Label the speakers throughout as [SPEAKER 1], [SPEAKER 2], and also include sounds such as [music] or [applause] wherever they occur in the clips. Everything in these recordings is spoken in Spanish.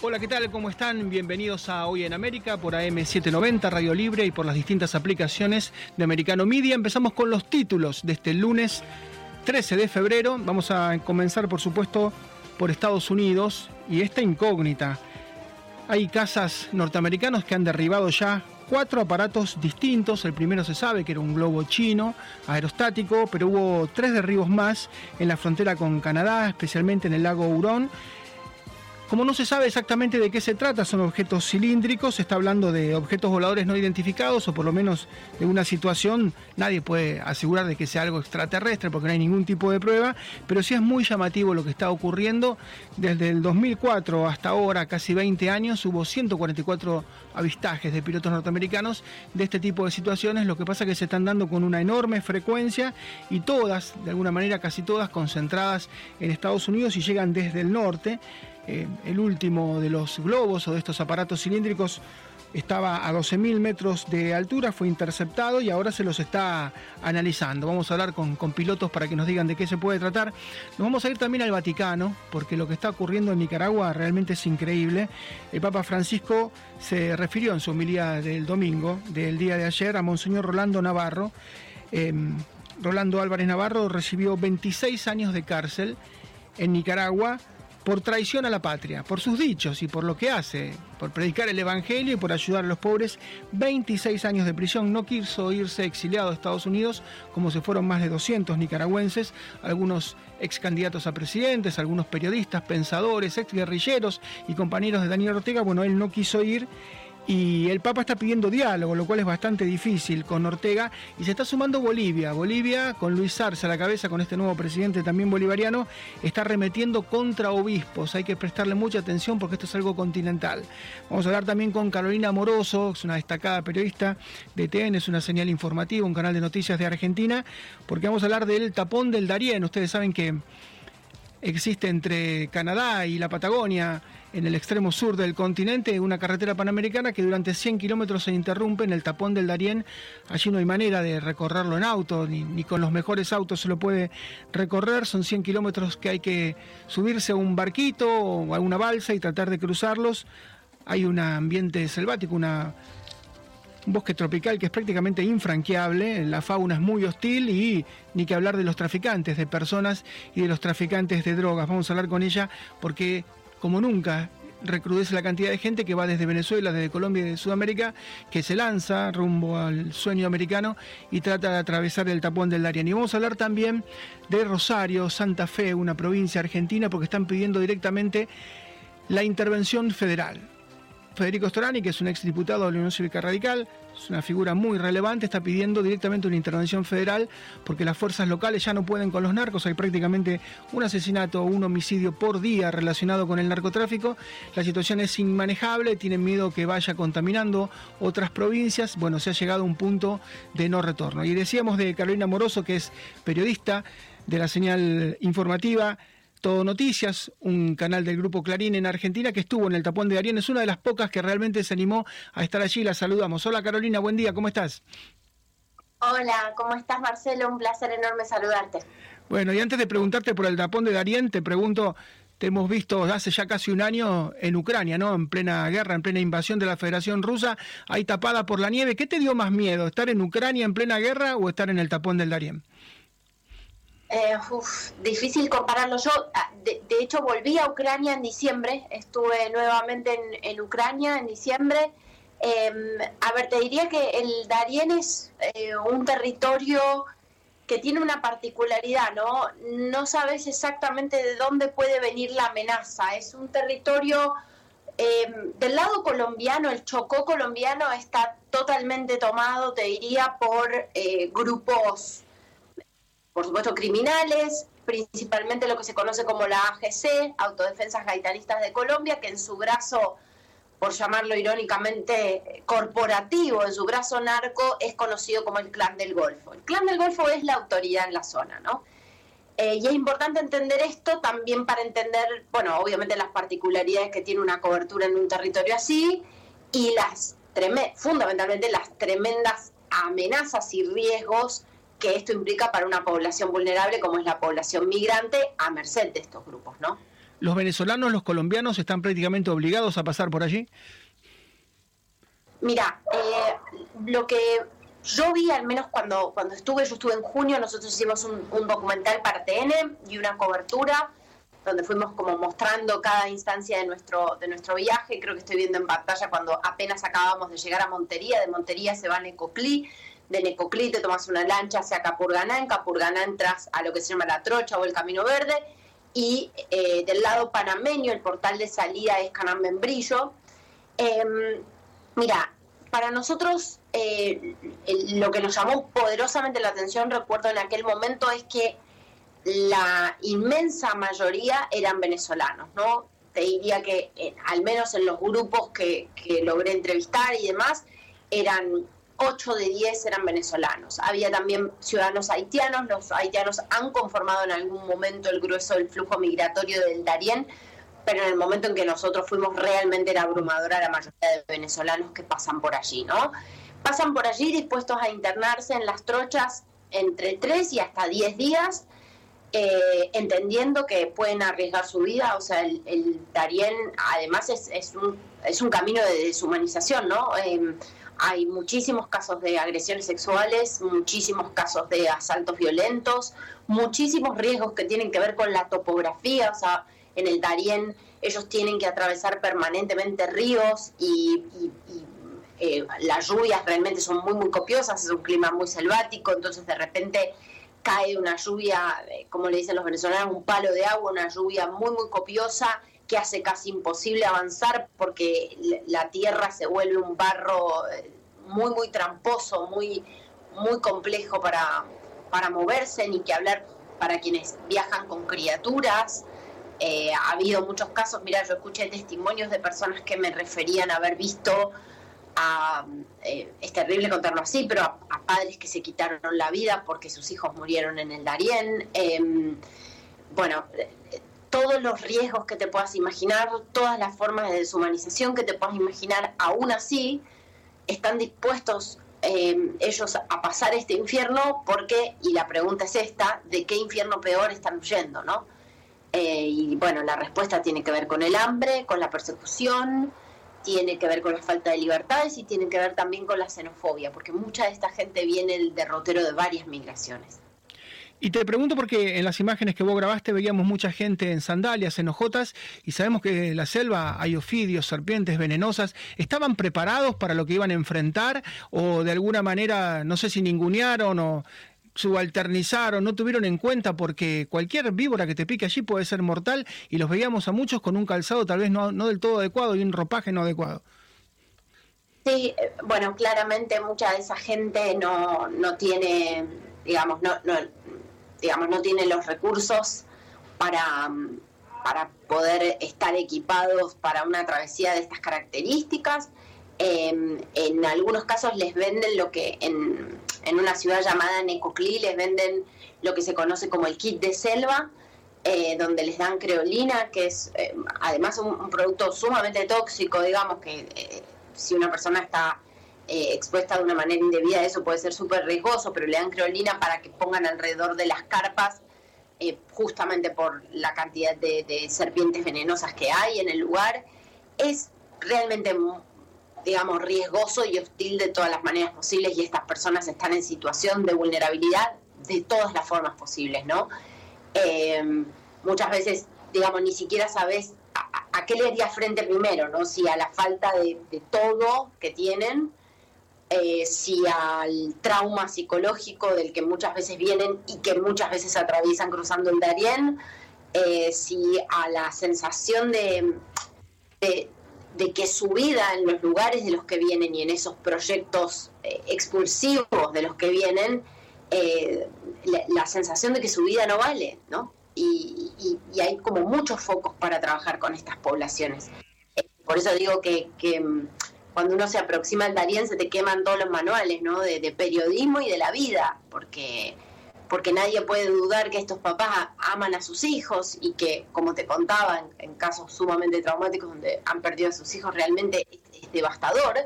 [SPEAKER 1] Hola, ¿qué tal? ¿Cómo están? Bienvenidos a Hoy en América por AM790, Radio Libre y por las distintas aplicaciones de Americano Media. Empezamos con los títulos de este lunes 13 de febrero. Vamos a comenzar, por supuesto, por Estados Unidos y esta incógnita. Hay casas norteamericanos que han derribado ya cuatro aparatos distintos. El primero se sabe que era un globo chino aerostático, pero hubo tres derribos más en la frontera con Canadá, especialmente en el lago Hurón. Como no se sabe exactamente de qué se trata, son objetos cilíndricos, se está hablando de objetos voladores no identificados o por lo menos de una situación, nadie puede asegurar de que sea algo extraterrestre porque no hay ningún tipo de prueba, pero sí es muy llamativo lo que está ocurriendo. Desde el 2004 hasta ahora, casi 20 años, hubo 144 avistajes de pilotos norteamericanos de este tipo de situaciones, lo que pasa es que se están dando con una enorme frecuencia y todas, de alguna manera casi todas, concentradas en Estados Unidos y llegan desde el norte. Eh, el último de los globos o de estos aparatos cilíndricos estaba a 12.000 metros de altura, fue interceptado y ahora se los está analizando. Vamos a hablar con, pilotos para que nos digan de qué se puede tratar. Nos vamos a ir también al Vaticano, porque lo que está ocurriendo en Nicaragua realmente es increíble. El Papa Francisco se refirió en su homilía del domingo, del día de ayer, a Monseñor Rolando Navarro. Eh, Rolando Álvarez Navarro recibió 26 años de cárcel en Nicaragua por traición a la patria, por sus dichos y por lo que hace, por predicar el Evangelio y por ayudar a los pobres, 26 años de prisión. No quiso irse exiliado a Estados Unidos, como se fueron más de 200 nicaragüenses, algunos ex candidatos a presidentes, algunos periodistas, pensadores, ex guerrilleros y compañeros de Daniel Ortega. Bueno, él no quiso ir y el Papa está pidiendo diálogo, lo cual es bastante difícil con Ortega. Y se está sumando Bolivia. Bolivia, con Luis Arce a la cabeza, con este nuevo presidente también bolivariano, está remetiendo contra obispos. Hay que prestarle mucha atención porque esto es algo continental. Vamos a hablar también con Carolina Moroso, es una destacada periodista de TN, es una señal informativa, un canal de noticias de Argentina, porque vamos a hablar del tapón del Darién. Ustedes saben que existe entre Canadá y la Patagonia en el extremo sur del continente, una carretera panamericana que durante 100 kilómetros se interrumpe en el tapón del Darién. Allí no hay manera de recorrerlo en auto, ni, con los mejores autos se lo puede recorrer. Son 100 kilómetros que hay que subirse a un barquito o a una balsa y tratar de cruzarlos. Hay un ambiente selvático, una, un bosque tropical que es prácticamente infranqueable, la fauna es muy hostil y ni que hablar de los traficantes de personas y de los traficantes de drogas. Vamos a hablar con ella porque como nunca, recrudece la cantidad de gente que va desde Venezuela, desde Colombia y de Sudamérica, que se lanza rumbo al sueño americano y trata de atravesar el tapón del Darién. Y vamos a hablar también de Rosario, Santa Fe, una provincia argentina, porque están pidiendo directamente la intervención federal. Federico Storani, que es un exdiputado de la Unión Cívica Radical, es una figura muy relevante, está pidiendo directamente una intervención federal porque las fuerzas locales ya no pueden con los narcos, hay prácticamente un asesinato o un homicidio por día relacionado con el narcotráfico, la situación es inmanejable, tienen miedo que vaya contaminando otras provincias, bueno, se ha llegado a un punto de no retorno. Y decíamos de Carolina Moroso, que es periodista de la señal informativa, todo Noticias, un canal del grupo Clarín en Argentina que estuvo en el tapón de Darien. Es una de las pocas que realmente se animó a estar allí. La saludamos. Hola Carolina, buen día, ¿cómo estás?
[SPEAKER 2] Hola, ¿cómo estás Marcelo? Un placer enorme saludarte.
[SPEAKER 1] Bueno, y antes de preguntarte por el tapón de Darien, te pregunto, te hemos visto hace ya casi un año en Ucrania, ¿no? En plena guerra, en plena invasión de la Federación Rusa, ahí tapada por la nieve. ¿Qué te dio más miedo, estar en Ucrania en plena guerra o estar en el tapón del Darién?
[SPEAKER 2] Eh, difícil compararlo. Yo, ah, de, hecho, volví a Ucrania en diciembre, estuve nuevamente en, Ucrania en diciembre. Em, a ver, te diría que el Darién es eh, un territorio que tiene una particularidad, ¿no? No sabes exactamente de dónde puede venir la amenaza. Es un territorio em, del lado colombiano, el Chocó colombiano está totalmente tomado, te diría, por eh, grupos por supuesto, criminales, principalmente lo que se conoce como la AGC, Autodefensas Gaitanistas de Colombia, que en su brazo por llamarlo irónicamente, corporativo en su brazo narco, es conocido como el Clan del Golfo. El Clan del Golfo es la autoridad en la zona, ¿no? Eh, y es importante entender esto también para entender, bueno, obviamente las particularidades que tiene una cobertura en un territorio así y las fundamentalmente las tremendas amenazas y riesgos que esto implica para una población vulnerable como es la población migrante a merced de estos grupos, ¿no?
[SPEAKER 1] ¿Los venezolanos, los colombianos están prácticamente obligados a pasar por allí?
[SPEAKER 2] Mira, eh, lo que yo vi, al menos cuando, cuando estuve, yo estuve en junio, nosotros hicimos un, documental para TN y una cobertura donde fuimos como mostrando cada instancia de nuestro, de nuestro viaje. Creo que estoy viendo en pantalla cuando apenas acabamos de llegar a Montería, de Montería se va a Necoclí, de Necoclí te tomas una lancha hacia Capurganá, en Capurganá entras a lo que se llama la Trocha o el Camino Verde, y eh, del lado panameño el portal de salida es Canal Membrillo. Em, mira, para nosotros eh, lo que nos llamó poderosamente la atención, recuerdo en aquel momento, es que la inmensa mayoría eran venezolanos, ¿no? Te diría que eh, al menos en los grupos que, que logré entrevistar y demás, eran 8 de 10 eran venezolanos. Había también ciudadanos haitianos, los haitianos han conformado en algún momento el grueso del flujo migratorio del Darién, pero en el momento en que nosotros fuimos realmente era abrumadora la mayoría de venezolanos que pasan por allí, ¿no? Pasan por allí dispuestos a internarse en las trochas entre 3 y hasta 10 días, eh, entendiendo que pueden arriesgar su vida, o sea, el, Darién además es, un, es un camino de deshumanización, ¿no? Em, hay muchísimos casos de agresiones sexuales, muchísimos casos de asaltos violentos, muchísimos riesgos que tienen que ver con la topografía, o sea, en el Darién ellos tienen que atravesar permanentemente ríos y, eh, las lluvias realmente son muy, muy copiosas, es un clima muy selvático, entonces de repente cae una lluvia, eh, como le dicen los venezolanos, un palo de agua, una lluvia muy, muy copiosa que hace casi imposible avanzar porque la tierra se vuelve un barro eh, muy, muy tramposo, muy, muy complejo para, para moverse, ni que hablar para quienes viajan con criaturas. Eh, ha habido muchos casos, mira, yo escuché testimonios de personas que me referían a haber visto a, eh, es terrible contarlo así, pero a, padres que se quitaron la vida porque sus hijos murieron en el Darién. Em, bueno, todos los riesgos que te puedas imaginar, todas las formas de deshumanización que te puedas imaginar, aún así están dispuestos eh, ellos a pasar este infierno porque, y la pregunta es esta, ¿de qué infierno peor están huyendo? ¿no? Eh, y bueno, la respuesta tiene que ver con el hambre, con la persecución, tiene que ver con la falta de libertades y tiene que ver también con la xenofobia, porque mucha de esta gente viene del derrotero de varias migraciones.
[SPEAKER 1] Y te pregunto porque en las imágenes que vos grabaste veíamos mucha gente en sandalias, en ojotas, y sabemos que en la selva hay ofidios, serpientes venenosas. ¿Estaban preparados para lo que iban a enfrentar o de alguna manera, no sé si ningunearon o subalternizaron, no tuvieron en cuenta porque cualquier víbora que te pique allí puede ser mortal y los veíamos a muchos con un calzado tal vez no, no del todo adecuado y un ropaje no adecuado?
[SPEAKER 2] Sí, eh, bueno, claramente mucha de esa gente no, no tiene, digamos, no, no, digamos, no tienen los recursos para, para poder estar equipados para una travesía de estas características. Em, en algunos casos les venden lo que en, una ciudad llamada Necoclí les venden lo que se conoce como el kit de selva, eh, donde les dan creolina, que es eh, además un, producto sumamente tóxico, digamos que eh, si una persona está eh, expuesta de una manera indebida, eso puede ser súper riesgoso, pero le dan creolina para que pongan alrededor de las carpas, eh, justamente por la cantidad de, serpientes venenosas que hay en el lugar. Es realmente, digamos, riesgoso y hostil de todas las maneras posibles y estas personas están en situación de vulnerabilidad de todas las formas posibles, ¿no? Eh, muchas veces, digamos, ni siquiera sabes a, qué le haría frente primero, ¿no? Si a la falta de todo que tienen eh, si al trauma psicológico del que muchas veces vienen y que muchas veces atraviesan cruzando el Darién, eh, si a la sensación de, de, que su vida en los lugares de los que vienen y en esos proyectos eh, expulsivos de los que vienen, la, sensación de que su vida no vale, ¿no? y hay como muchos focos para trabajar con estas poblaciones por eso digo que, que mm, cuando uno se aproxima al Darien se te queman todos los manuales, ¿no? De, de, periodismo y de la vida, porque, porque nadie puede dudar que estos papás aman a sus hijos y que, como te contaba, en, casos sumamente traumáticos donde han perdido a sus hijos, realmente es, devastador.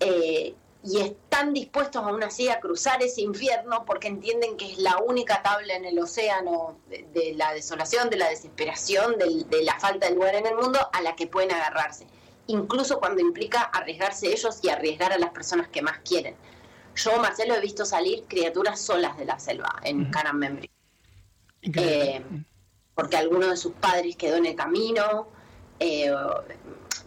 [SPEAKER 2] Eh, y están dispuestos aún así a cruzar ese infierno porque entienden que es la única tabla en el océano de, la desolación, de la desesperación, de la falta de lugar en el mundo a la que pueden agarrarse incluso cuando implica arriesgarse ellos y arriesgar a las personas que más quieren. Yo, Marcelo, he visto salir criaturas solas de la selva en Membri. Eh, porque alguno de sus padres quedó en el camino, eh,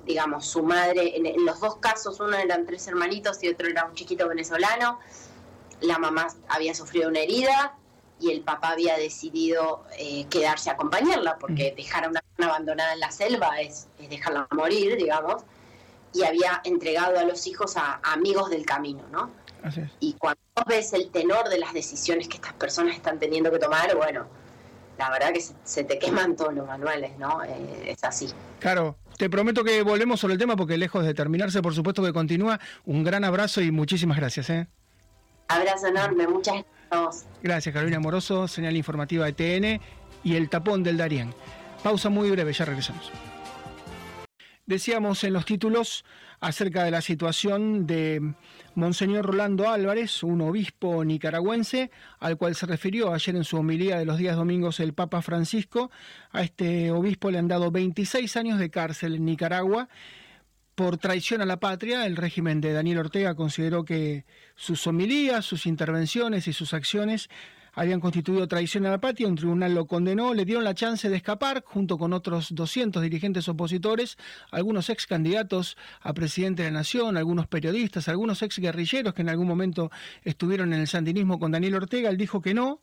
[SPEAKER 2] digamos, su madre, en, los dos casos, uno eran tres hermanitos y otro era un chiquito venezolano, la mamá había sufrido una herida y el papá había decidido eh, quedarse a acompañarla, porque dejar a una persona abandonada en la selva es, dejarla morir, digamos, y había entregado a los hijos a, amigos del camino, ¿no? Y cuando ves el tenor de las decisiones que estas personas están teniendo que tomar, bueno, la verdad que se, te queman todos los manuales, ¿no? Eh, es así.
[SPEAKER 1] Claro, te prometo que volvemos sobre el tema porque lejos de terminarse, por supuesto que continúa. Un gran abrazo y muchísimas gracias. ¿eh?
[SPEAKER 2] Abrazo enorme, muchas gracias.
[SPEAKER 1] Gracias, Carolina Moroso, señal informativa de TN y el tapón del Darién. Pausa muy breve, ya regresamos. Decíamos en los títulos acerca de la situación de Monseñor Rolando Álvarez, un obispo nicaragüense, al cual se refirió ayer en su homilía de los días domingos el Papa Francisco. A este obispo le han dado 26 años de cárcel en Nicaragua por traición a la patria, el régimen de Daniel Ortega consideró que sus homilías, sus intervenciones y sus acciones habían constituido traición a la patria, un tribunal lo condenó, le dieron la chance de escapar junto con otros 200 dirigentes opositores, algunos ex candidatos a presidente de la nación, algunos periodistas, algunos ex guerrilleros que en algún momento estuvieron en el sandinismo con Daniel Ortega, él dijo que no.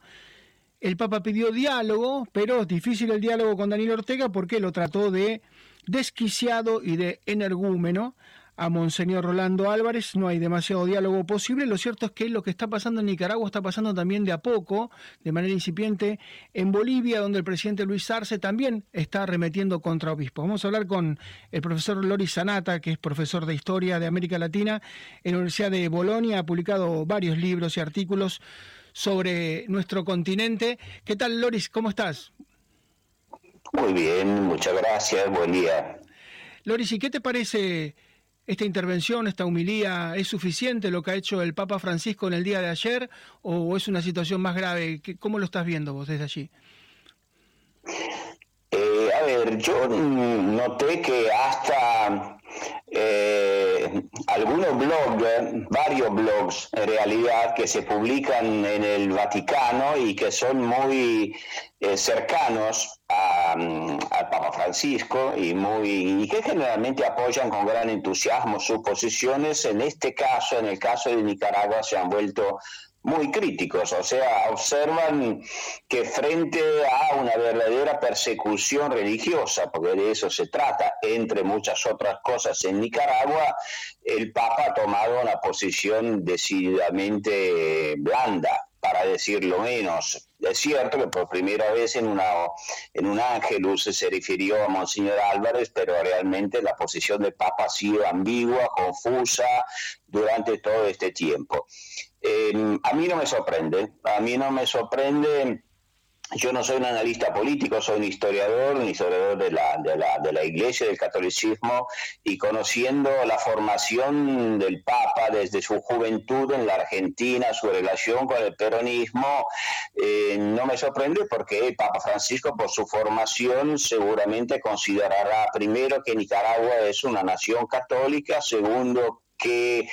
[SPEAKER 1] El Papa pidió diálogo, pero es difícil el diálogo con Daniel Ortega porque lo trató de desquiciado y de energúmeno a Monseñor Rolando Álvarez, no hay demasiado diálogo posible. Lo cierto es que lo que está pasando en Nicaragua está pasando también de a poco, de manera incipiente, en Bolivia, donde el presidente Luis Arce también está arremetiendo contra obispos. Vamos a hablar con el profesor Loris Sanata, que es profesor de Historia de América Latina en la Universidad de Bolonia, ha publicado varios libros y artículos sobre nuestro continente. ¿Qué tal, Loris? ¿Cómo estás?
[SPEAKER 3] Muy bien, muchas gracias, buen día.
[SPEAKER 1] Loris, ¿y qué te parece esta intervención, esta humilía? ¿Es suficiente lo que ha hecho el Papa Francisco en el día de ayer o es una situación más grave? ¿Cómo lo estás viendo vos desde allí?
[SPEAKER 3] Eh, a ver, yo noté que hasta eh, algunos blogs, varios blogs en realidad que se publican en el Vaticano y que son muy eh, cercanos al Papa Francisco y, muy, y que generalmente apoyan con gran entusiasmo sus posiciones, en este caso, en el caso de Nicaragua, se han vuelto muy críticos, o sea, observan que frente a una verdadera persecución religiosa, porque de eso se trata, entre muchas otras cosas en Nicaragua, el Papa ha tomado una posición decididamente blanda, para decirlo menos. Es cierto que por primera vez en, una, en un ángelus se refirió a Monseñor Álvarez, pero realmente la posición del Papa ha sido ambigua, confusa durante todo este tiempo. Em, a mí no me sorprende, a mí no me sorprende yo no soy un analista político, soy un historiador, un historiador de la, de la, de la iglesia, del catolicismo, y conociendo la formación del Papa desde su juventud en la Argentina, su relación con el peronismo, eh, no me sorprende porque el Papa Francisco, por su formación, seguramente considerará primero que Nicaragua es una nación católica, segundo que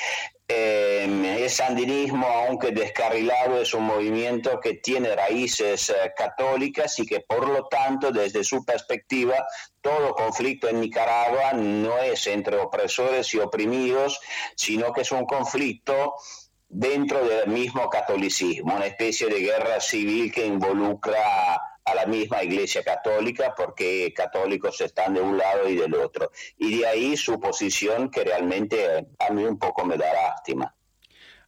[SPEAKER 3] eh, el sandinismo, aunque descarrilado, es un movimiento que tiene raíces eh, católicas y que por lo tanto, desde su perspectiva, todo conflicto en Nicaragua no es entre opresores y oprimidos, sino que es un conflicto dentro del mismo catolicismo, una especie de guerra civil que involucra a la misma Iglesia Católica porque católicos están de un lado y del otro. Y de ahí su posición que realmente a mí un poco me da lástima.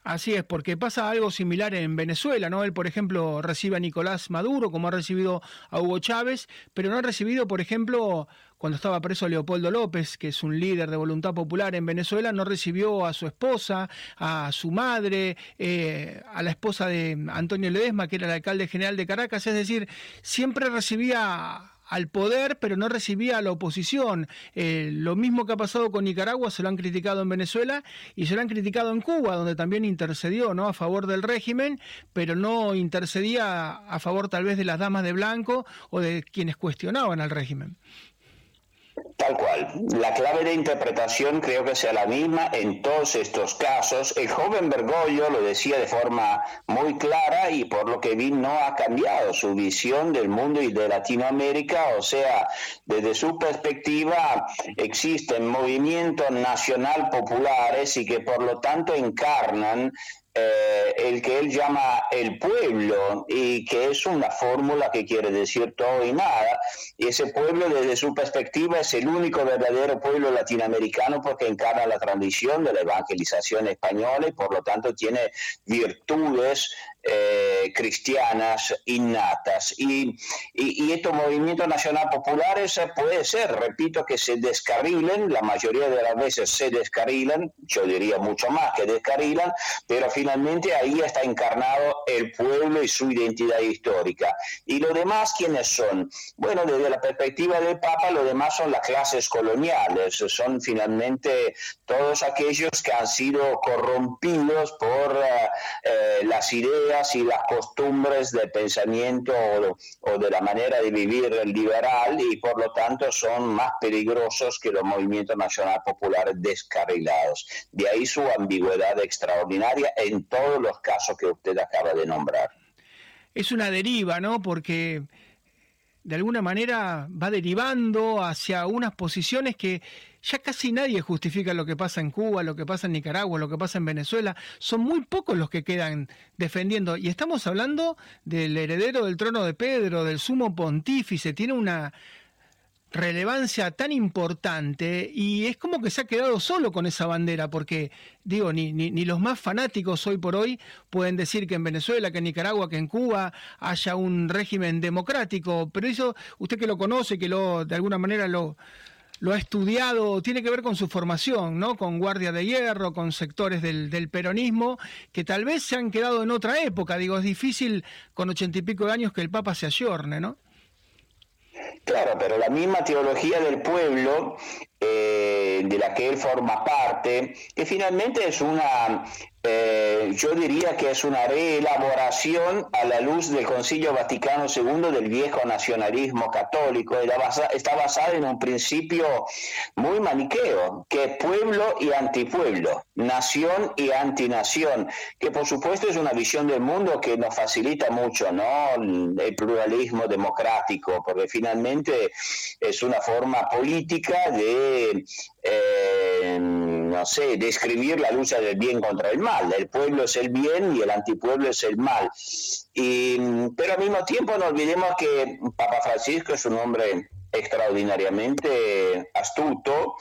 [SPEAKER 1] Así es, porque pasa algo similar en Venezuela, ¿no? Él, por ejemplo, recibe a Nicolás Maduro, como ha recibido a Hugo Chávez, pero no ha recibido, por ejemplo, cuando estaba preso Leopoldo López, que es un líder de voluntad popular en Venezuela, no recibió a su esposa, a su madre, eh, a la esposa de Antonio Ledesma, que era el alcalde general de Caracas, es decir, siempre recibía al poder, pero no recibía a la oposición. Eh, lo mismo que ha pasado con Nicaragua, se lo han criticado en Venezuela y se lo han criticado en Cuba, donde también intercedió ¿no? a favor del régimen, pero no intercedía a favor tal vez de las damas de blanco o de quienes cuestionaban al régimen.
[SPEAKER 3] Tal cual. La clave de interpretación creo que sea la misma en todos estos casos. El joven Bergoglio lo decía de forma muy clara y por lo que vi no ha cambiado su visión del mundo y de Latinoamérica. O sea, desde su perspectiva existen movimientos nacional populares y que por lo tanto encarnan eh, el que él llama el pueblo y que es una fórmula que quiere decir todo y nada. Y ese pueblo desde su perspectiva es el único verdadero pueblo latinoamericano porque encarna la tradición de la evangelización española y por lo tanto tiene virtudes eh, cristianas innatas. Y, y, estos movimientos nacional populares puede ser, repito, que se descarrilen, la mayoría de las veces se descarrilan, yo diría mucho más que descarrilan, pero finalmente ahí está encarnado el pueblo y su identidad histórica. ¿Y los demás quiénes son? Bueno, desde la perspectiva del Papa, lo demás son las clases coloniales, son finalmente todos aquellos que han sido corrompidos por eh, eh, las ideas y las costumbres del pensamiento o, de la manera de vivir liberal y por lo tanto son más peligrosos que los movimientos nacional populares descarrilados. De ahí su ambigüedad extraordinaria en todos los casos que usted acaba de nombrar.
[SPEAKER 1] Es una deriva, ¿no? Porque de alguna manera va derivando hacia unas posiciones que ya casi nadie justifica lo que pasa en Cuba, lo que pasa en Nicaragua, lo que pasa en Venezuela. Son muy pocos los que quedan defendiendo. Y estamos hablando del heredero del trono de Pedro, del sumo pontífice. Tiene una relevancia tan importante y es como que se ha quedado solo con esa bandera, porque digo, ni, ni, ni, los más fanáticos hoy por hoy pueden decir que en Venezuela, que en Nicaragua, que en Cuba haya un régimen democrático, pero eso usted que lo conoce, que lo de alguna manera lo, lo ha estudiado, tiene que ver con su formación, ¿no? Con Guardia de Hierro, con sectores del, peronismo, que tal vez se han quedado en otra época, digo, es difícil con ochenta y pico de años que el Papa se ayorne, ¿no?
[SPEAKER 3] Claro, pero la misma teología del pueblo eh, de la que él forma parte, que finalmente es una eh, yo diría que es una reelaboración a la luz del Concilio Vaticano II del viejo nacionalismo católico. Está basada en un principio muy maniqueo, que es pueblo y antipueblo, nación y antinación, que por supuesto es una visión del mundo que nos facilita mucho, ¿no? El pluralismo democrático, porque finalmente es una forma política de eh, no sé, describir la lucha del bien contra el mal. El pueblo es el bien y el antipueblo es el mal. Y, pero al mismo tiempo no olvidemos que Papa Francisco es un hombre extraordinariamente astuto,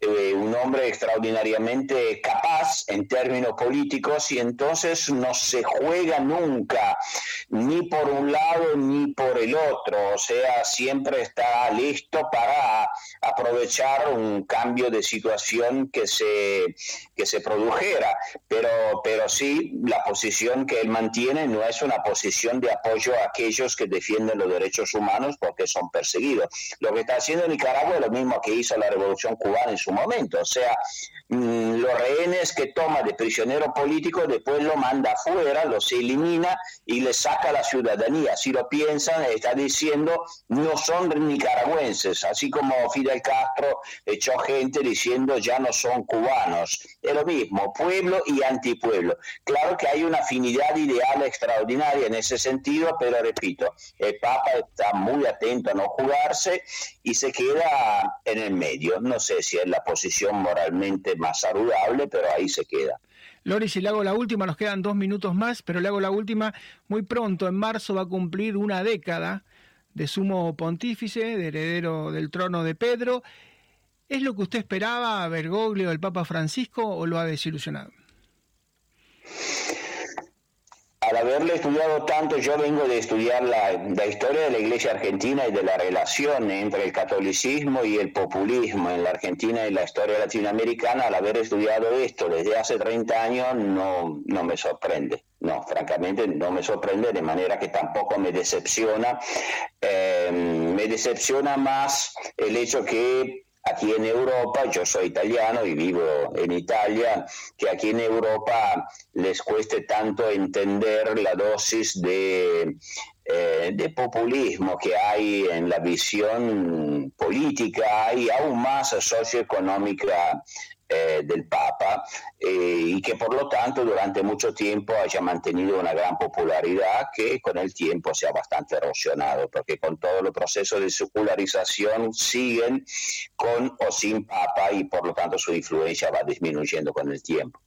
[SPEAKER 3] eh, un hombre extraordinariamente capaz en términos políticos y entonces no se juega nunca ni por un lado ni por el otro, o sea, siempre está listo para aprovechar un cambio de situación que se, que se produjera, pero, pero sí la posición que él mantiene no es una posición de apoyo a aquellos que defienden los derechos humanos porque son perseguidos. Lo que está haciendo Nicaragua es lo mismo que hizo la revolución cubana en su momento, o sea, mm, los rehenes que toma de prisionero político después lo manda afuera, los elimina y le saca la ciudadanía. Si lo piensan, está diciendo no son nicaragüenses, así como Fidel Castro echó gente diciendo ya no son cubanos. Es lo mismo, pueblo y antipueblo. Claro que hay una afinidad ideal extraordinaria en ese sentido, pero repito, el Papa está muy atento a no jugarse y se queda en el medio. No sé si es la posición moralmente más saludable, pero ahí se queda.
[SPEAKER 1] Lori, si le hago la última, nos quedan dos minutos más, pero le hago la última. Muy pronto, en marzo, va a cumplir una década de sumo pontífice, de heredero del trono de Pedro. ¿Es lo que usted esperaba, Bergoglio, el Papa Francisco, o lo ha desilusionado?
[SPEAKER 3] Al haberle estudiado tanto, yo vengo de estudiar la, historia de la Iglesia Argentina y de la relación entre el catolicismo y el populismo en la Argentina y la historia latinoamericana, al haber estudiado esto desde hace 30 años, no, no me sorprende. No, francamente no me sorprende de manera que tampoco me decepciona. Eh, me decepciona más el hecho que aquí en Europa, yo soy italiano y vivo en Italia, que aquí en Europa les cueste tanto entender la dosis de, eh, de populismo que hay en la visión política y aún más socioeconómica eh, del Papa eh, y que por lo tanto durante mucho tiempo haya mantenido una gran popularidad que con el tiempo se ha bastante erosionado, porque con todo el proceso de secularización siguen con o sin Papa y por lo tanto su influencia va disminuyendo con el tiempo.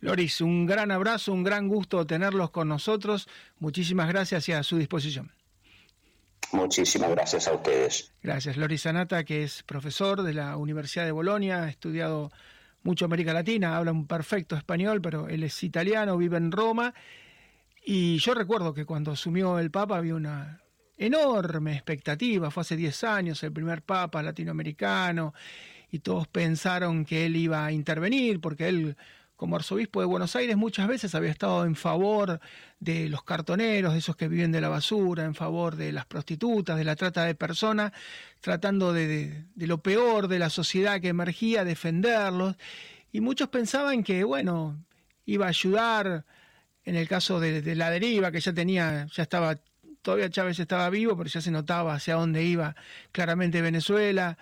[SPEAKER 1] Loris, un gran abrazo, un gran gusto tenerlos con nosotros. Muchísimas gracias y a su disposición.
[SPEAKER 3] Muchísimas gracias a ustedes.
[SPEAKER 1] Gracias. Loris Sanata, que es profesor de la Universidad de Bolonia, ha estudiado mucho América Latina, habla un perfecto español, pero él es italiano, vive en Roma. Y yo recuerdo que cuando asumió el Papa había una enorme expectativa, fue hace 10 años el primer Papa latinoamericano, y todos pensaron que él iba a intervenir, porque él como arzobispo de Buenos Aires muchas veces había estado en favor de los cartoneros, de esos que viven de la basura, en favor de las prostitutas, de la trata de personas, tratando de, lo peor de la sociedad que emergía, defenderlos. Y muchos pensaban que, bueno, iba a ayudar en el caso de, de la deriva, que ya tenía, ya estaba, todavía Chávez estaba vivo, pero ya se notaba hacia dónde iba claramente Venezuela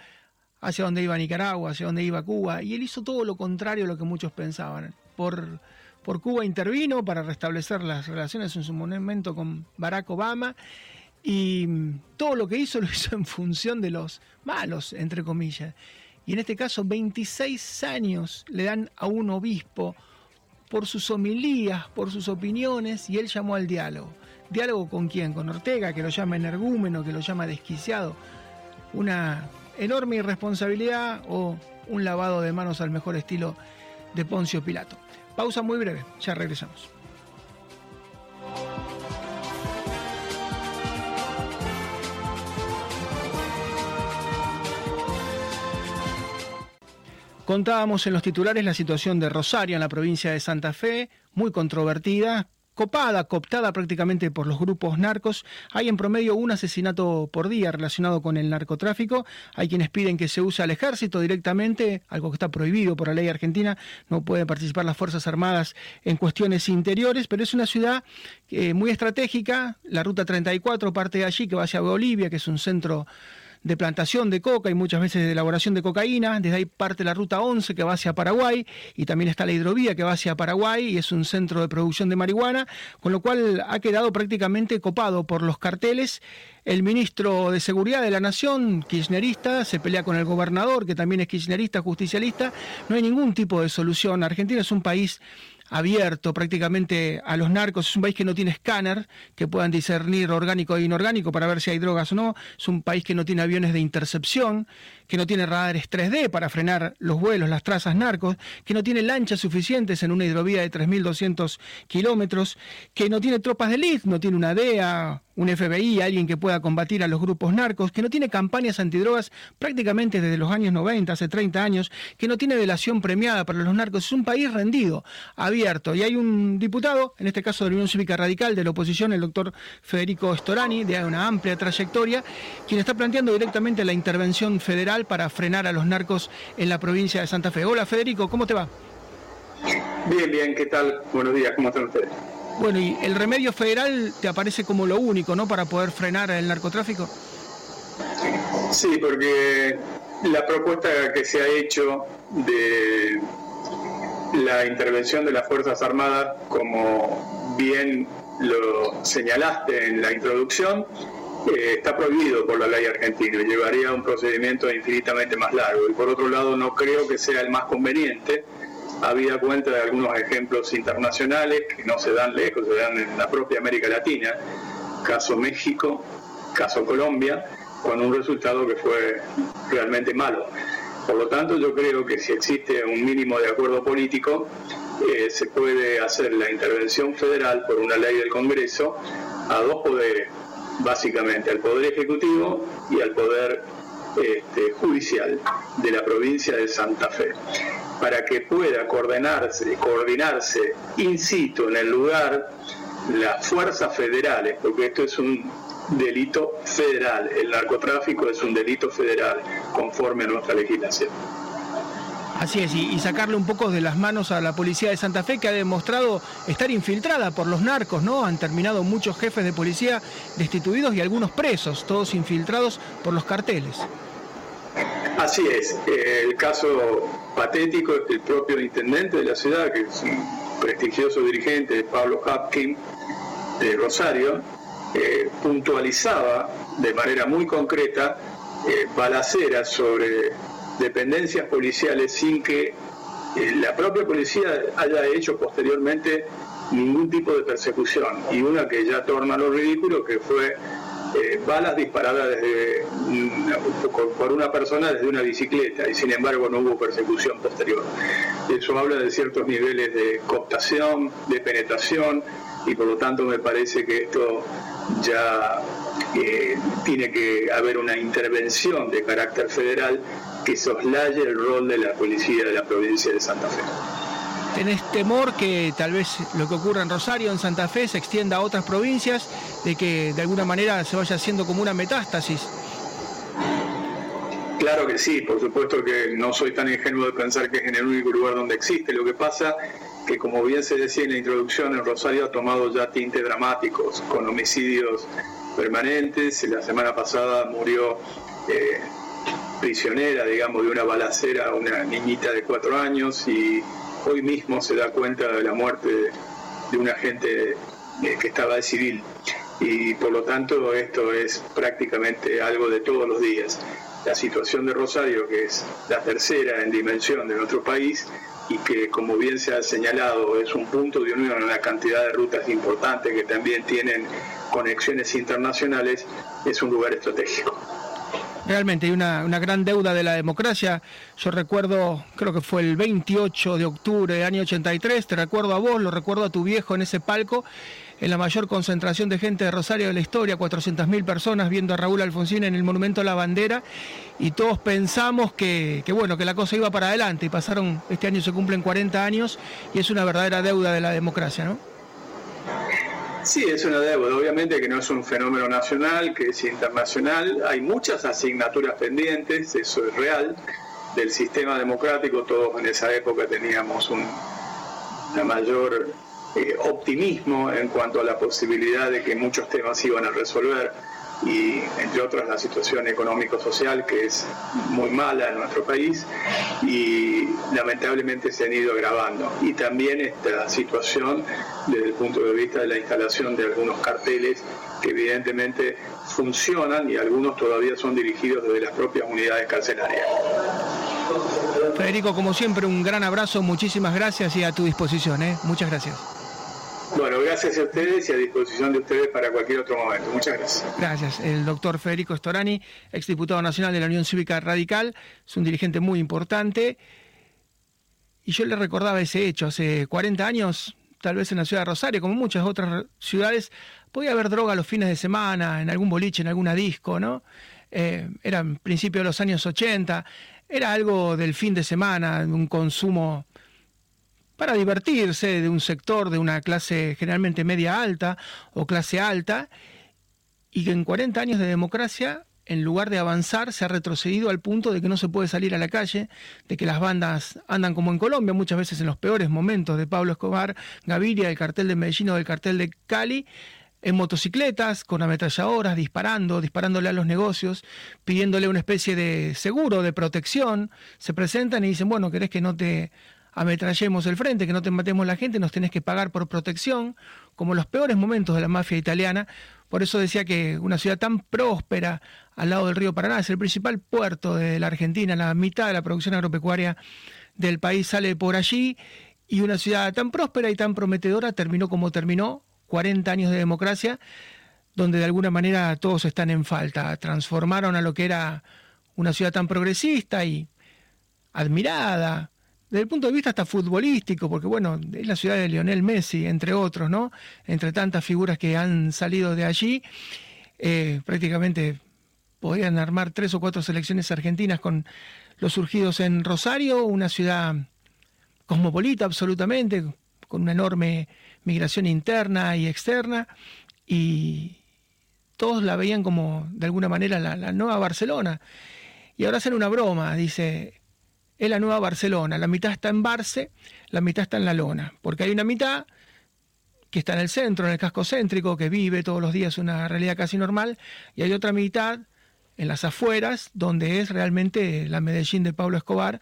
[SPEAKER 1] hacia dónde iba Nicaragua, hacia dónde iba Cuba, y él hizo todo lo contrario a lo que muchos pensaban. Por, por Cuba intervino para restablecer las relaciones en su momento con Barack Obama, y todo lo que hizo [laughs] lo hizo en función de los malos, entre comillas. Y en este caso, 26 años le dan a un obispo por sus homilías, por sus opiniones, y él llamó al diálogo. ¿Diálogo con quién? Con Ortega, que lo llama energúmeno, que lo llama desquiciado. Una enorme irresponsabilidad o un lavado de manos al mejor estilo de Poncio Pilato. Pausa muy breve, ya regresamos. Contábamos en los titulares la situación de Rosario en la provincia de Santa Fe, muy controvertida, copada, cooptada prácticamente por los grupos narcos. Hay en promedio un asesinato por día relacionado con el narcotráfico. Hay quienes piden que se use al ejército directamente, algo que está prohibido por la ley argentina. No pueden participar las Fuerzas Armadas en cuestiones interiores, pero es una ciudad eh, muy estratégica. La Ruta 34 parte de allí, que va hacia Bolivia, que es un centro de plantación de coca y muchas veces de elaboración de cocaína. Desde ahí parte la ruta 11 que va hacia Paraguay y también está la hidrovía que va hacia Paraguay y es un centro de producción de marihuana, con lo cual ha quedado prácticamente copado por los carteles. El ministro de Seguridad de la Nación, kirchnerista, se pelea con el gobernador, que también es kirchnerista, justicialista. No hay ningún tipo de solución. Argentina es un país abierto prácticamente a los narcos. Es un país que no tiene escáner que puedan discernir orgánico e inorgánico para ver si hay drogas o no. Es un país que no tiene aviones de intercepción, que no tiene radares 3D para frenar los vuelos, las trazas narcos, que no tiene lanchas suficientes en una hidrovía de 3.200 kilómetros, que no tiene tropas de élite, no tiene una DEA, un FBI, alguien que pueda combatir a los grupos narcos, que no tiene campañas antidrogas prácticamente desde los años 90, hace 30 años, que no tiene delación premiada para los narcos. Es un país rendido, abierto. Y hay un diputado, en este caso de la Unión Cívica Radical de la oposición, el doctor Federico Storani, de una amplia trayectoria, quien está planteando directamente la intervención federal para frenar a los narcos en la provincia de Santa Fe. Hola Federico, ¿cómo te va?
[SPEAKER 4] Bien, bien, ¿qué tal? Buenos días, ¿cómo están ustedes?
[SPEAKER 1] Bueno, y el remedio federal te aparece como lo único, ¿no? Para poder frenar el narcotráfico.
[SPEAKER 4] Sí, porque la propuesta que se ha hecho de la intervención de las Fuerzas Armadas, como bien lo señalaste en la introducción, eh, está prohibido por la ley argentina, llevaría a un procedimiento infinitamente más largo y por otro lado no creo que sea el más conveniente había cuenta de algunos ejemplos internacionales que no se dan lejos, se dan en la propia América Latina, caso México, caso Colombia, con un resultado que fue realmente malo. Por lo tanto, yo creo que si existe un mínimo de acuerdo político, eh, se puede hacer la intervención federal por una ley del Congreso a dos poderes, básicamente al Poder Ejecutivo y al Poder este, Judicial de la provincia de Santa Fe, para que pueda coordinarse, coordinarse in situ en el lugar las fuerzas federales, porque esto es un delito federal, el narcotráfico es un delito federal conforme a nuestra legislación.
[SPEAKER 1] Así es, y, sacarle un poco de las manos a la policía de Santa Fe que ha demostrado estar infiltrada por los narcos, ¿no? Han terminado muchos jefes de policía destituidos y algunos presos, todos infiltrados por los carteles.
[SPEAKER 4] Así es, el caso patético es el propio intendente de la ciudad, que es un prestigioso dirigente, Pablo Hapkin, de Rosario, eh, puntualizaba de manera muy concreta eh, balaceras sobre dependencias policiales sin que eh, la propia policía haya hecho posteriormente ningún tipo de persecución. Y una que ya torna lo ridículo, que fue eh, balas disparadas desde, por una persona desde una bicicleta y sin embargo no hubo persecución posterior. Eso habla de ciertos niveles de cooptación, de penetración y por lo tanto me parece que esto ya eh, tiene que haber una intervención de carácter federal que soslaye el rol de la policía de la provincia de Santa Fe.
[SPEAKER 1] ¿Tenés temor que tal vez lo que ocurra en Rosario, en Santa Fe, se extienda a otras provincias, de que de alguna manera se vaya haciendo como una metástasis?
[SPEAKER 4] Claro que sí, por supuesto que no soy tan ingenuo de pensar que es en el único lugar donde existe. Lo que pasa que, como bien se decía en la introducción, en Rosario ha tomado ya tintes dramáticos, con homicidios permanentes. La semana pasada murió eh, prisionera, digamos, de una balacera una niñita de cuatro años y hoy mismo se da cuenta de la muerte de, un agente eh, que estaba de civil. Y por lo tanto esto es prácticamente algo de todos los días. La situación de Rosario, que es la tercera en dimensión de nuestro país, y que, como bien se ha señalado, es un punto de unión en una cantidad de rutas importantes que también tienen conexiones internacionales, es un lugar estratégico.
[SPEAKER 1] Realmente hay una, gran deuda de la democracia. Yo recuerdo, creo que fue el 28 de octubre del año 83, te recuerdo a vos, lo recuerdo a tu viejo en ese palco, en la mayor concentración de gente de Rosario de la historia, 400.000 personas viendo a Raúl Alfonsín en el Monumento a la Bandera, y todos pensamos que, que, bueno, que la cosa iba para adelante, y pasaron, este año se cumplen 40 años, y es una verdadera deuda de la democracia, ¿no?
[SPEAKER 4] Sí, es una deuda. Obviamente que no es un fenómeno nacional, que es internacional. Hay muchas asignaturas pendientes, eso es real, del sistema democrático. Todos en esa época teníamos un mayor eh, optimismo en cuanto a la posibilidad de que muchos temas iban a resolver y entre otras la situación económico-social que es muy mala en nuestro país y lamentablemente se han ido agravando. Y también esta situación desde el punto de vista de la instalación de algunos carteles que evidentemente funcionan y algunos todavía son dirigidos desde las propias unidades carcelarias.
[SPEAKER 1] Federico, como siempre, un gran abrazo, muchísimas gracias y a tu disposición. ¿eh? Muchas gracias.
[SPEAKER 4] Bueno, gracias a ustedes y a disposición de ustedes para cualquier otro momento. Muchas gracias.
[SPEAKER 1] Gracias. El doctor Federico Storani, exdiputado nacional de la Unión Cívica Radical, es un dirigente muy importante. Y yo le recordaba ese hecho. Hace 40 años, tal vez en la ciudad de Rosario, como muchas otras ciudades, podía haber droga los fines de semana, en algún boliche, en alguna disco, ¿no? Eh, era en principio de los años 80. Era algo del fin de semana, un consumo para divertirse de un sector de una clase generalmente media alta o clase alta, y que en 40 años de democracia, en lugar de avanzar, se ha retrocedido al punto de que no se puede salir a la calle, de que las bandas andan como en Colombia, muchas veces en los peores momentos de Pablo Escobar, Gaviria, el cartel de Medellín o del cartel de Cali, en motocicletas, con ametralladoras, disparando, disparándole a los negocios, pidiéndole una especie de seguro, de protección, se presentan y dicen, bueno, ¿querés que no te ametrallemos el frente, que no te matemos la gente, nos tenés que pagar por protección, como los peores momentos de la mafia italiana. Por eso decía que una ciudad tan próspera al lado del río Paraná es el principal puerto de la Argentina, la mitad de la producción agropecuaria del país sale por allí, y una ciudad tan próspera y tan prometedora terminó como terminó, 40 años de democracia, donde de alguna manera todos están en falta. Transformaron a lo que era una ciudad tan progresista y admirada, desde el punto de vista hasta futbolístico, porque bueno, es la ciudad de Lionel Messi, entre otros, ¿no? Entre tantas figuras que han salido de allí, eh, prácticamente podían armar tres o cuatro selecciones argentinas con los surgidos en Rosario, una ciudad cosmopolita absolutamente, con una enorme migración interna y externa, y todos la veían como, de alguna manera, la, la nueva Barcelona. Y ahora hacen una broma, dice, es la nueva Barcelona. La mitad está en Barce, la mitad está en la lona. Porque hay una mitad que está en el centro, en el casco céntrico, que vive todos los días una realidad casi normal, y hay otra mitad en las afueras, donde es realmente la Medellín de Pablo Escobar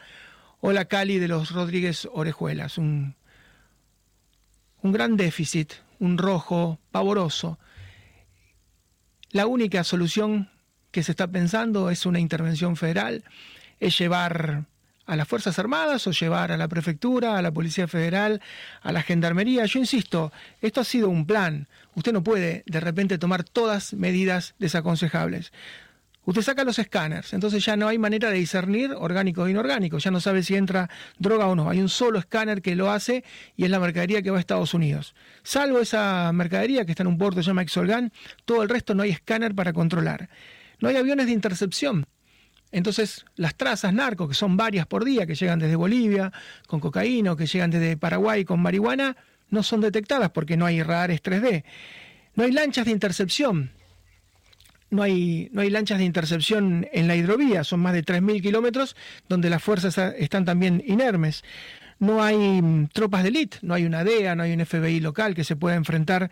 [SPEAKER 1] o la Cali de los Rodríguez Orejuelas. Un, un gran déficit, un rojo pavoroso. La única solución que se está pensando es una intervención federal, es llevar a las Fuerzas Armadas o llevar a la Prefectura, a la Policía Federal, a la Gendarmería. Yo insisto, esto ha sido un plan. Usted no puede de repente tomar todas medidas desaconsejables. Usted saca los escáneres, entonces ya no hay manera de discernir orgánico e inorgánico, ya no sabe si entra droga o no. Hay un solo escáner que lo hace y es la mercadería que va a Estados Unidos. Salvo esa mercadería que está en un puerto se llama Exolgan, todo el resto no hay escáner para controlar. No hay aviones de intercepción. Entonces, las trazas narcos, que son varias por día, que llegan desde Bolivia con cocaína, o que llegan desde Paraguay con marihuana, no son detectadas porque no hay radares 3D. No hay lanchas de intercepción. No hay, no hay lanchas de intercepción en la hidrovía, son más de 3.000 kilómetros donde las fuerzas están también inermes. No hay mm, tropas de élite, no hay una DEA, no hay un FBI local que se pueda enfrentar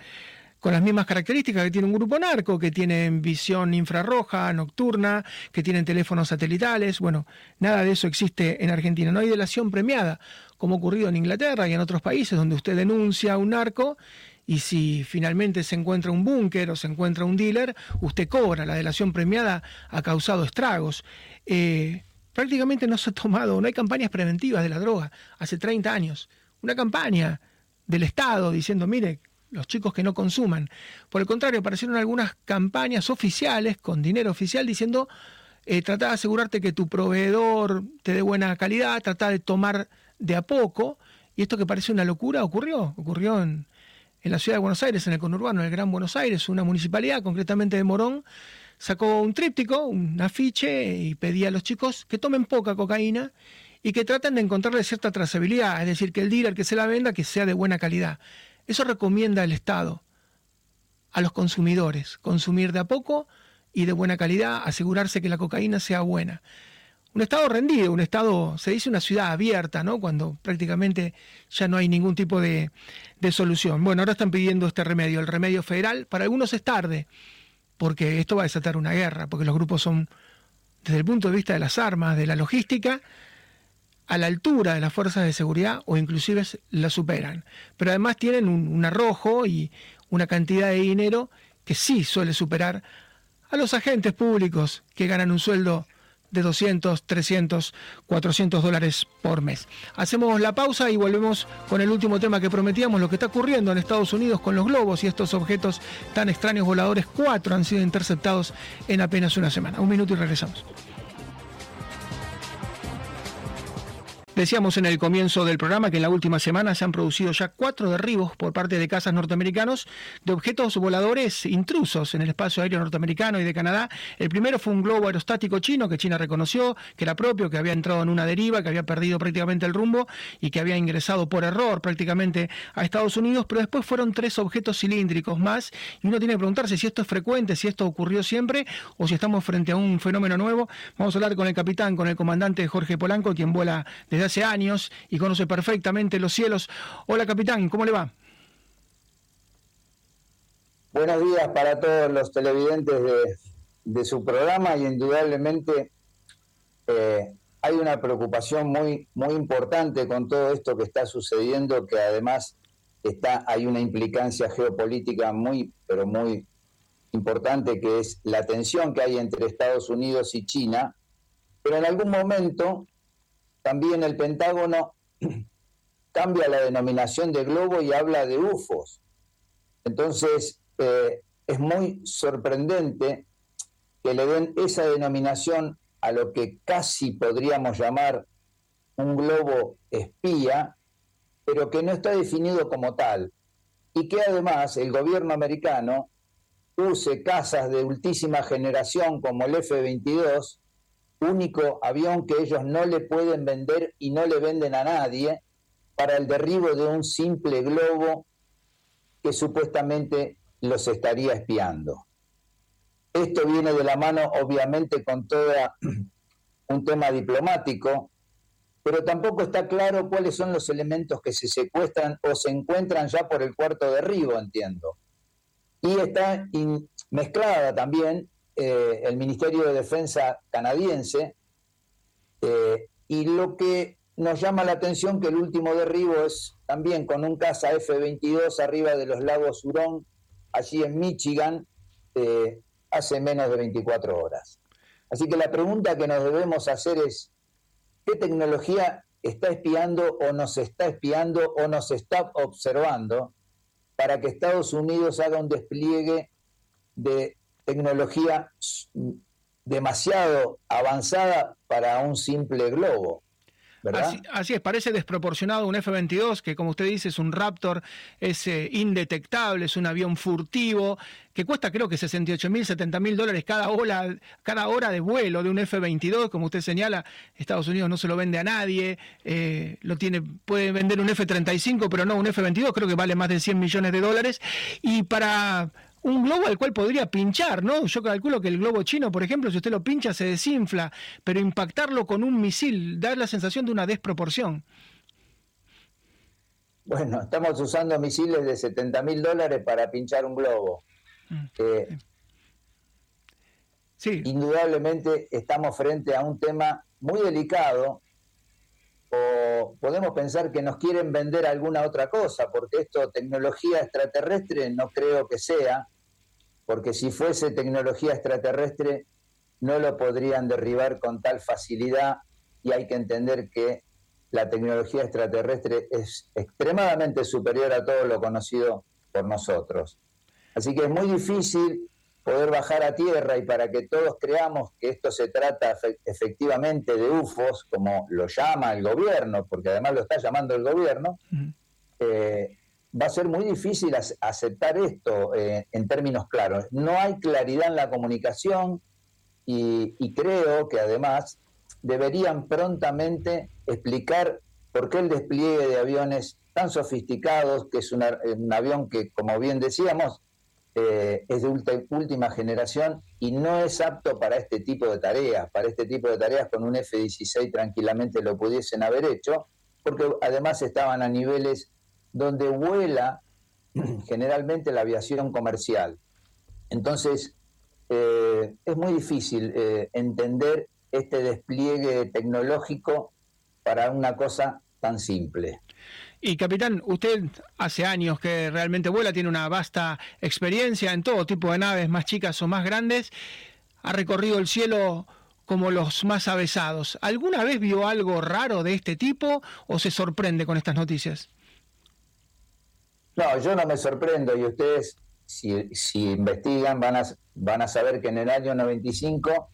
[SPEAKER 1] con las mismas características que tiene un grupo narco, que tienen visión infrarroja, nocturna, que tienen teléfonos satelitales. Bueno, nada de eso existe en Argentina. No hay delación premiada, como ha ocurrido en Inglaterra y en otros países donde usted denuncia a un narco y si finalmente se encuentra un búnker o se encuentra un dealer, usted cobra. La delación premiada ha causado estragos. Eh, prácticamente no se ha tomado, no hay campañas preventivas de la droga. Hace 30 años. Una campaña del Estado diciendo, mire, los chicos que no consuman. Por el contrario, aparecieron algunas campañas oficiales con dinero oficial diciendo, eh, trata de asegurarte que tu proveedor te dé buena calidad, trata de tomar de a poco. Y esto que parece una locura ocurrió, ocurrió en, en la ciudad de Buenos Aires, en el conurbano, en el Gran Buenos Aires, una municipalidad, concretamente de Morón, sacó un tríptico, un afiche y pedía a los chicos que tomen poca cocaína y que traten de encontrarle cierta trazabilidad, es decir, que el dealer que se la venda que sea de buena calidad. Eso recomienda el Estado a los consumidores, consumir de a poco y de buena calidad, asegurarse que la cocaína sea buena. Un Estado rendido, un Estado, se dice una ciudad abierta, ¿no? Cuando prácticamente ya no hay ningún tipo de, de solución. Bueno, ahora están pidiendo este remedio, el remedio federal. Para algunos es tarde, porque esto va a desatar una guerra, porque los grupos son, desde el punto de vista de las armas, de la logística, a la altura de las fuerzas de seguridad o inclusive la superan. Pero además tienen un, arrojo y una cantidad de dinero que sí suele superar a los agentes públicos que ganan un sueldo de 200, 300, 400 dólares por mes. Hacemos la pausa y volvemos con el último tema que prometíamos, lo que está ocurriendo en Estados Unidos con los globos y estos objetos tan extraños voladores. Cuatro han sido interceptados en apenas una semana. Un minuto y regresamos. Decíamos en el comienzo del programa que en la última semana se han producido ya cuatro derribos por parte de casas norteamericanos de objetos voladores intrusos en el espacio aéreo norteamericano y de Canadá. El primero fue un globo aerostático chino que China reconoció que era propio, que había entrado en una deriva, que había perdido prácticamente el rumbo y que había ingresado por error prácticamente a Estados Unidos, pero después fueron tres objetos cilíndricos más y uno tiene que preguntarse si esto es frecuente, si esto ocurrió siempre o si estamos frente a un fenómeno nuevo. Vamos a hablar con el capitán, con el comandante Jorge Polanco, quien vuela desde hace años y conoce perfectamente los cielos. Hola capitán, ¿cómo le va?
[SPEAKER 5] Buenos días para todos los televidentes de, su programa y indudablemente eh, hay una preocupación muy, muy importante con todo esto que está sucediendo, que además está, hay una implicancia geopolítica muy, pero muy importante, que es la tensión que hay entre Estados Unidos y China, pero en algún momento también el Pentágono [clears throat] cambia la denominación de globo y habla de UFOs. Entonces, eh, es muy sorprendente que le den esa denominación a lo que casi podríamos llamar un globo espía, pero que no está definido como tal, y que además el gobierno americano use casas de ultísima generación como el F-22, único avión que ellos no le pueden vender y no le venden a nadie, para el derribo de un simple globo que supuestamente los estaría espiando. Esto viene de la mano, obviamente, con todo [clears throat] un tema diplomático, pero tampoco está claro cuáles son los elementos que se secuestran o se encuentran ya por el cuarto derribo, entiendo. Y está mezclada también eh, el Ministerio de Defensa canadiense, eh, y lo que nos llama la atención que el último derribo es también con un caza F-22 arriba de los lagos Hurón, allí en Michigan, eh, hace menos de 24 horas. Así que la pregunta que nos debemos hacer es, ¿qué tecnología está espiando o nos está espiando o nos está observando para que Estados Unidos haga un despliegue de tecnología demasiado avanzada para un simple globo?
[SPEAKER 1] Así, es, parece desproporcionado un F-22, que como usted dice es un Raptor, es eh, indetectable, es un avión furtivo, que cuesta creo que 68 mil, 70 mil dólares cada hora, cada hora de vuelo de un F-22, como usted señala, Estados Unidos no se lo vende a nadie, eh, lo tiene, puede vender un F-35, pero no un F-22, creo que vale más de 100 millones de dólares, y para un globo al cual podría pinchar, ¿no? Yo calculo que el globo chino, por ejemplo, si usted lo pincha se desinfla, pero impactarlo con un misil da la sensación de una desproporción.
[SPEAKER 5] Bueno, estamos usando misiles de 70 mil dólares para pinchar un globo. Mm, eh, sí. Indudablemente estamos frente a un tema muy delicado o podemos pensar que nos quieren vender alguna otra cosa, porque esto, tecnología extraterrestre, no creo que sea, porque si fuese tecnología extraterrestre no lo podrían derribar con tal facilidad y hay que entender que la tecnología extraterrestre es extremadamente superior a todo lo conocido por nosotros. Así que es muy difícil poder bajar a tierra y para que todos creamos que esto se trata efectivamente de UFOs, como lo llama el gobierno, porque además lo está llamando el gobierno, va a ser muy difícil aceptar esto eh, en términos claros. No hay claridad en la comunicación y, creo que además deberían prontamente explicar por qué el despliegue de aviones tan sofisticados, que es un avión que, como bien decíamos, eh, es de última generación y no es apto para este tipo de tareas. Para este tipo de tareas con un F-16 tranquilamente lo pudiesen haber hecho, porque además estaban a niveles donde vuela [clears throat] generalmente la aviación comercial. Entonces, eh, es muy difícil eh, entender este despliegue tecnológico para una cosa tan simple.
[SPEAKER 1] Y capitán, usted hace años que realmente vuela, tiene una vasta experiencia en todo tipo de naves, más chicas o más grandes, ha recorrido el cielo como los más avesados. ¿Alguna vez vio algo raro de este tipo o se sorprende con estas noticias?
[SPEAKER 5] No, yo no me sorprendo y ustedes, si, investigan, van a, van a saber que en el año 95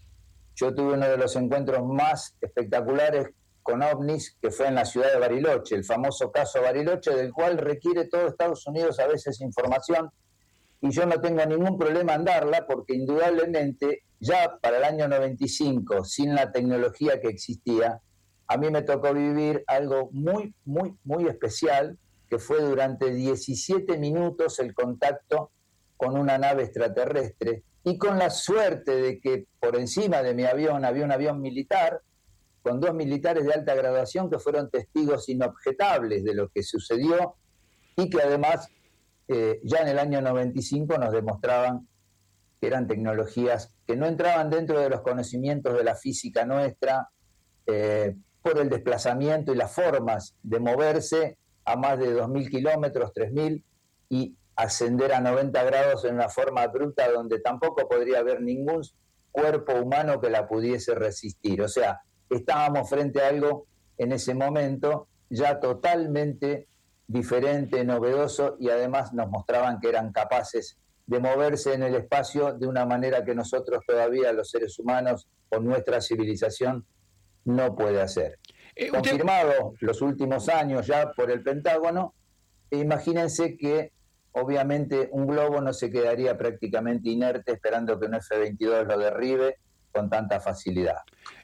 [SPEAKER 5] yo tuve uno de los encuentros más espectaculares con ovnis, que fue en la ciudad de Bariloche, el famoso caso Bariloche, del cual requiere todo Estados Unidos a veces información, y yo no tengo ningún problema en darla, porque indudablemente ya para el año 95, sin la tecnología que existía, a mí me tocó vivir algo muy, muy, muy especial, que fue durante 17 minutos el contacto con una nave extraterrestre y con la suerte de que por encima de mi avión había un avión militar con dos militares de alta graduación que fueron testigos inobjetables de lo que sucedió y que además eh, ya en el año 95 nos demostraban que eran tecnologías que no entraban dentro de los conocimientos de la física nuestra eh, por el desplazamiento y las formas de moverse a más de 2.000 kilómetros, 3.000, y ascender a 90 grados en una forma bruta donde tampoco podría haber ningún cuerpo humano que la pudiese resistir. O sea, estábamos frente a algo en ese momento ya totalmente diferente, novedoso y además nos mostraban que eran capaces de moverse en el espacio de una manera que nosotros todavía los seres humanos o nuestra civilización no puede hacer. Eh, confirmado los últimos años ya por el Pentágono. E imagínense que obviamente un globo no se quedaría prácticamente inerte esperando que un F-22 lo derribe con tanta facilidad.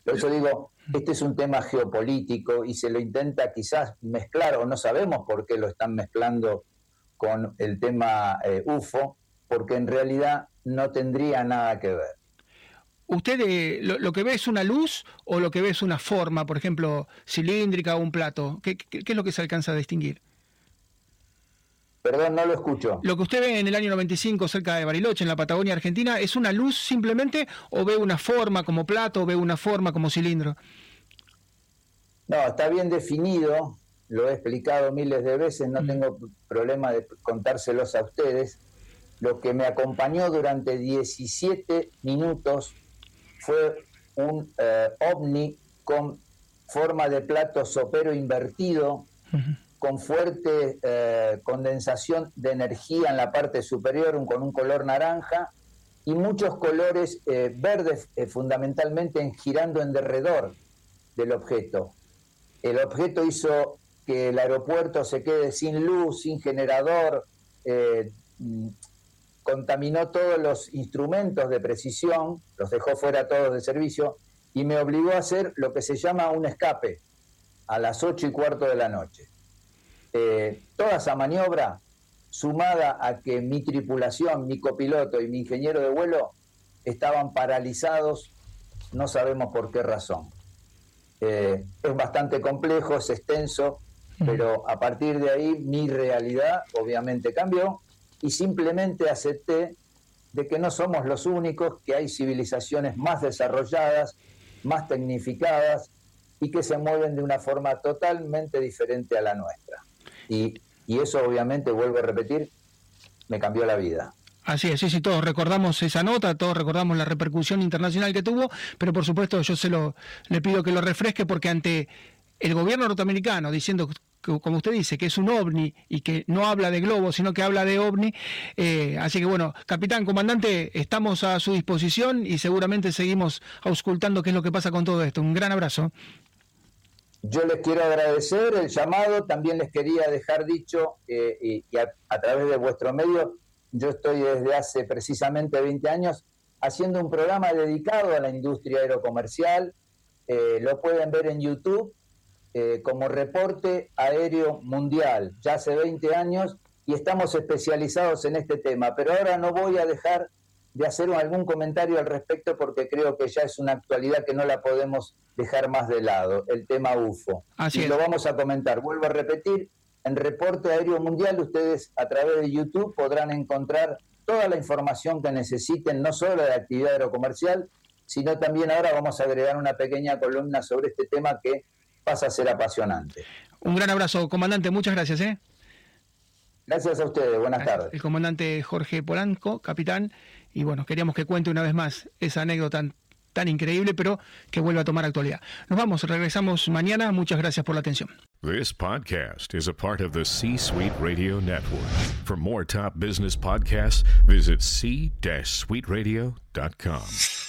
[SPEAKER 5] Por eso digo, este es un tema geopolítico y se lo intenta quizás mezclar, o no sabemos por qué lo están mezclando con el tema eh, UFO, porque en realidad no tendría nada que ver.
[SPEAKER 1] ¿Usted eh, lo, que ve es una luz o lo que ve es una forma, por ejemplo, cilíndrica o un plato? ¿Qué, qué es lo que se alcanza a distinguir?
[SPEAKER 5] Perdón, no lo escucho.
[SPEAKER 1] Lo que usted ve en el año 95 cerca de Bariloche, en la Patagonia Argentina, ¿es una luz simplemente o ve una forma como plato o ve una forma como cilindro?
[SPEAKER 5] No, está bien definido, lo he explicado miles de veces, no mm. tengo problema de contárselos a ustedes. Lo que me acompañó durante 17 minutos fue un eh, ovni con forma de plato sopero invertido, con fuerte eh, condensación de energía en la parte superior, con un color naranja, y muchos colores eh, verdes fundamentalmente girando en derredor del objeto. El objeto hizo que el aeropuerto se quede sin luz, sin generador, contaminó todos los instrumentos de precisión, los dejó fuera todos de servicio y me obligó a hacer lo que se llama un escape a las ocho y cuarto de la noche. Eh, toda esa maniobra, sumada a que mi tripulación, mi copiloto y mi ingeniero de vuelo estaban paralizados, no sabemos por qué razón. Eh, es bastante complejo, es extenso, pero a partir de ahí mi realidad obviamente cambió y simplemente acepté de que no somos los únicos, que hay civilizaciones más desarrolladas, más tecnificadas y que se mueven de una forma totalmente diferente a la nuestra. Y, eso obviamente, vuelvo a repetir, me cambió la vida.
[SPEAKER 1] Así es, sí, sí, todos recordamos esa nota, todos recordamos la repercusión internacional que tuvo, pero por supuesto yo se lo le pido que lo refresque porque ante el gobierno norteamericano diciendo como usted dice, que es un ovni y que no habla de globo, sino que habla de ovni. Eh, así que bueno, capitán, comandante, estamos a su disposición y seguramente seguimos auscultando qué es lo que pasa con todo esto. Un gran abrazo.
[SPEAKER 5] Yo les quiero agradecer el llamado, también les quería dejar dicho, eh, y, a, través de vuestro medio, yo estoy desde hace precisamente 20 años haciendo un programa dedicado a la industria aerocomercial, eh, lo pueden ver en YouTube eh, como Reporte Aéreo Mundial, ya hace 20 años, y estamos especializados en este tema, pero ahora no voy a dejar de hacer algún comentario al respecto porque creo que ya es una actualidad que no la podemos dejar más de lado, el tema UFO.
[SPEAKER 1] Así
[SPEAKER 5] y lo vamos a comentar. Vuelvo a repetir, en Reporte Aéreo Mundial ustedes a través de YouTube podrán encontrar toda la información que necesiten, no solo de actividad aerocomercial, sino también ahora vamos a agregar una pequeña columna sobre este tema que pasa a ser apasionante.
[SPEAKER 1] Un gran abrazo, comandante, muchas gracias. ¿eh?
[SPEAKER 5] Gracias a ustedes, buenas tardes.
[SPEAKER 1] El comandante Jorge Polanco, capitán, y bueno, queríamos que cuente una vez más esa anécdota tan, increíble, pero que vuelva a tomar actualidad. Nos vamos, regresamos mañana. Muchas gracias por la atención.
[SPEAKER 6] This podcast is a part of the C-Suite Radio Network. For more top business podcasts, visit c-suiteradio.com.